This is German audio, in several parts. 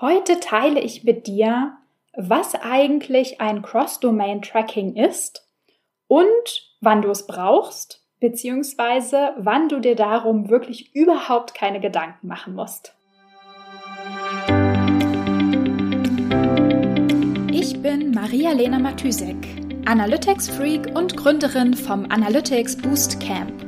Heute teile ich mit dir, was eigentlich ein Cross-Domain-Tracking ist und wann du es brauchst, beziehungsweise wann du dir darum wirklich überhaupt keine Gedanken machen musst. Ich bin Maria-Lena Matysek, Analytics-Freak und Gründerin vom Analytics Boost Camp.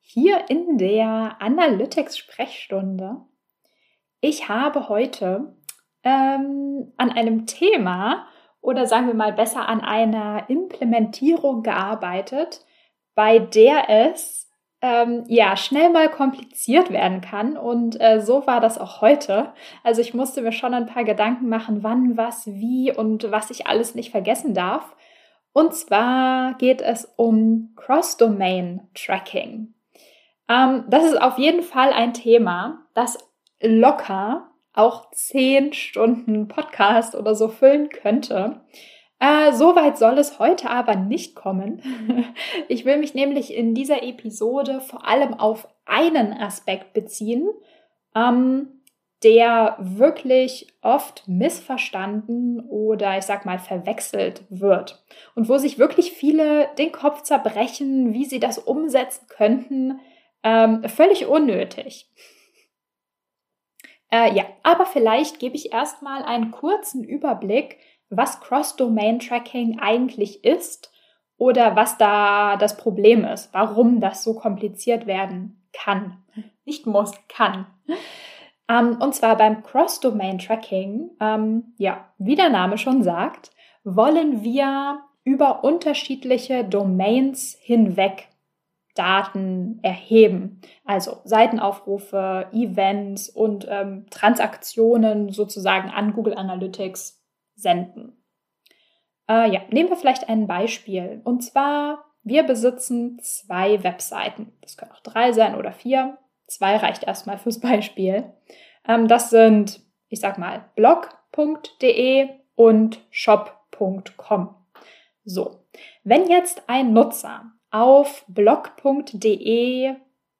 hier in der Analytics-Sprechstunde. Ich habe heute ähm, an einem Thema oder sagen wir mal besser an einer Implementierung gearbeitet, bei der es ähm, ja schnell mal kompliziert werden kann. Und äh, so war das auch heute. Also ich musste mir schon ein paar Gedanken machen, wann, was, wie und was ich alles nicht vergessen darf. Und zwar geht es um Cross-Domain-Tracking. Ähm, das ist auf jeden Fall ein Thema, das locker auch zehn Stunden Podcast oder so füllen könnte. Äh, Soweit soll es heute aber nicht kommen. Ich will mich nämlich in dieser Episode vor allem auf einen Aspekt beziehen, ähm, der wirklich oft missverstanden oder ich sag mal verwechselt wird und wo sich wirklich viele den Kopf zerbrechen, wie sie das umsetzen könnten, ähm, völlig unnötig. Äh, ja, aber vielleicht gebe ich erstmal einen kurzen Überblick, was Cross-Domain-Tracking eigentlich ist oder was da das Problem ist, warum das so kompliziert werden kann. Nicht muss, kann. Ähm, und zwar beim Cross-Domain-Tracking, ähm, ja, wie der Name schon sagt, wollen wir über unterschiedliche Domains hinweg Daten erheben. Also Seitenaufrufe, Events und ähm, Transaktionen sozusagen an Google Analytics senden. Äh, ja, nehmen wir vielleicht ein Beispiel. Und zwar, wir besitzen zwei Webseiten. Das können auch drei sein oder vier. Zwei reicht erstmal fürs Beispiel. Ähm, das sind, ich sag mal, blog.de und shop.com. So, wenn jetzt ein Nutzer auf blog.de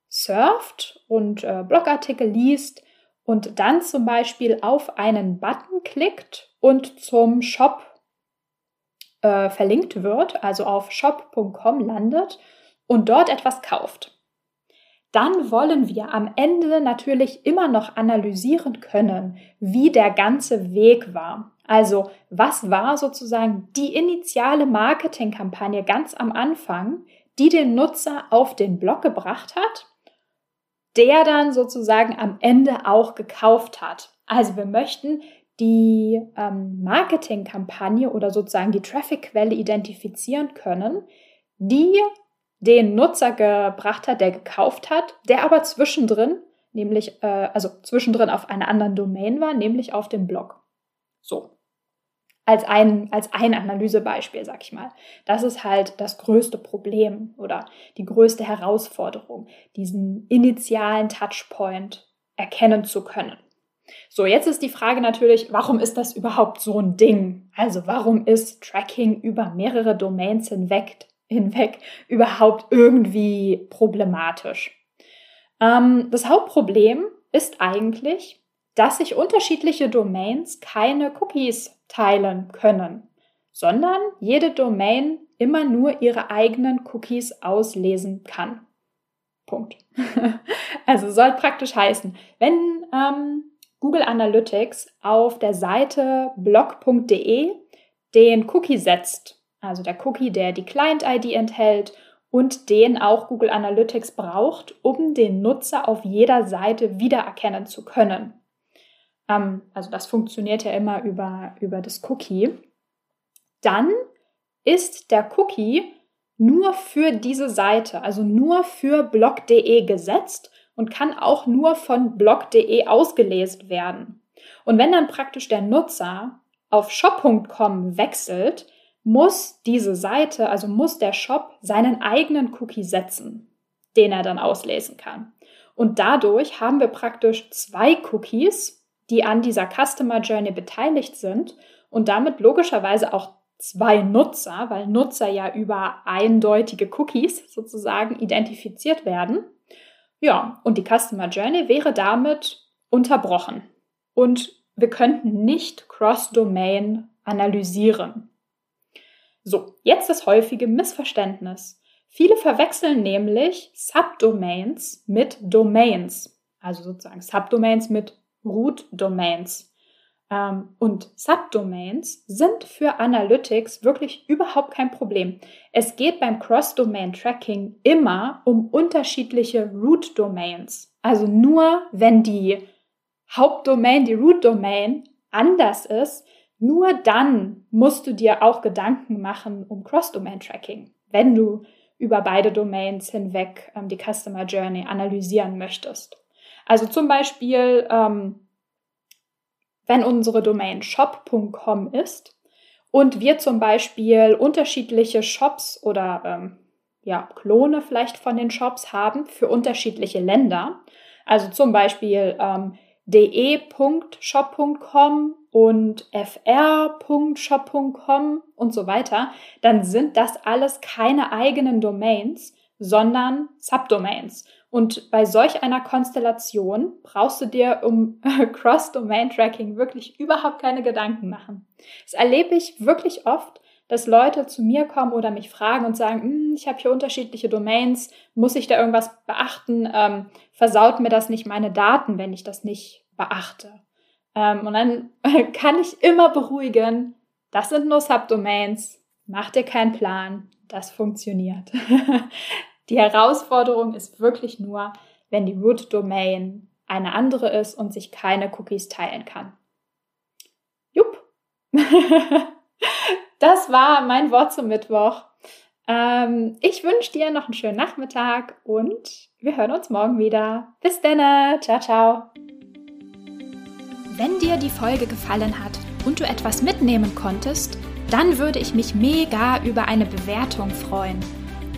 surft und äh, Blogartikel liest und dann zum Beispiel auf einen Button klickt und zum Shop äh, verlinkt wird, also auf shop.com landet und dort etwas kauft. Dann wollen wir am Ende natürlich immer noch analysieren können, wie der ganze Weg war. Also was war sozusagen die initiale Marketingkampagne ganz am Anfang, die den Nutzer auf den Blog gebracht hat, der dann sozusagen am Ende auch gekauft hat. Also wir möchten die ähm, Marketingkampagne oder sozusagen die Traffic-Quelle identifizieren können, die den Nutzer gebracht hat, der gekauft hat, der aber zwischendrin, nämlich, äh, also zwischendrin auf einer anderen Domain war, nämlich auf dem Blog. So als ein, als ein Analysebeispiel, sag ich mal. Das ist halt das größte Problem oder die größte Herausforderung, diesen initialen Touchpoint erkennen zu können. So, jetzt ist die Frage natürlich, warum ist das überhaupt so ein Ding? Also, warum ist Tracking über mehrere Domains hinweg, hinweg überhaupt irgendwie problematisch? Ähm, das Hauptproblem ist eigentlich, dass sich unterschiedliche Domains keine Cookies teilen können, sondern jede Domain immer nur ihre eigenen Cookies auslesen kann. Punkt. also soll praktisch heißen, wenn ähm, Google Analytics auf der Seite blog.de den Cookie setzt, also der Cookie, der die Client-ID enthält und den auch Google Analytics braucht, um den Nutzer auf jeder Seite wiedererkennen zu können. Ähm, also das funktioniert ja immer über, über das Cookie. Dann ist der Cookie nur für diese Seite, also nur für blog.de gesetzt und kann auch nur von blog.de ausgelesen werden. Und wenn dann praktisch der Nutzer auf shop.com wechselt, muss diese Seite, also muss der Shop seinen eigenen Cookie setzen, den er dann auslesen kann. Und dadurch haben wir praktisch zwei Cookies, die an dieser Customer Journey beteiligt sind und damit logischerweise auch zwei Nutzer, weil Nutzer ja über eindeutige Cookies sozusagen identifiziert werden. Ja, und die Customer Journey wäre damit unterbrochen. Und wir könnten nicht Cross-Domain analysieren. So, jetzt das häufige Missverständnis. Viele verwechseln nämlich Subdomains mit Domains, also sozusagen Subdomains mit Root-Domains. Ähm, und Subdomains sind für Analytics wirklich überhaupt kein Problem. Es geht beim Cross-Domain-Tracking immer um unterschiedliche Root-Domains. Also nur wenn die Hauptdomain, die Root-Domain anders ist, nur dann musst du dir auch Gedanken machen um Cross-Domain-Tracking, wenn du über beide Domains hinweg ähm, die Customer Journey analysieren möchtest. Also zum Beispiel, ähm, wenn unsere Domain shop.com ist und wir zum Beispiel unterschiedliche Shops oder ähm, ja, Klone vielleicht von den Shops haben für unterschiedliche Länder. Also zum Beispiel ähm, de.shop.com und fr.shop.com und so weiter, dann sind das alles keine eigenen Domains, sondern Subdomains. Und bei solch einer Konstellation brauchst du dir um Cross-Domain-Tracking wirklich überhaupt keine Gedanken machen. Das erlebe ich wirklich oft, dass Leute zu mir kommen oder mich fragen und sagen, hm, ich habe hier unterschiedliche Domains, muss ich da irgendwas beachten? Ähm, versaut mir das nicht meine Daten, wenn ich das nicht beachte? Ähm, und dann kann ich immer beruhigen, das sind nur Subdomains, mach dir keinen Plan, das funktioniert. die Herausforderung ist wirklich nur, wenn die Root-Domain eine andere ist und sich keine Cookies teilen kann. Jupp. das war mein Wort zum Mittwoch. Ähm, ich wünsche dir noch einen schönen Nachmittag und wir hören uns morgen wieder. Bis dann. Ciao, ciao. Wenn dir die Folge gefallen hat und du etwas mitnehmen konntest, dann würde ich mich mega über eine Bewertung freuen.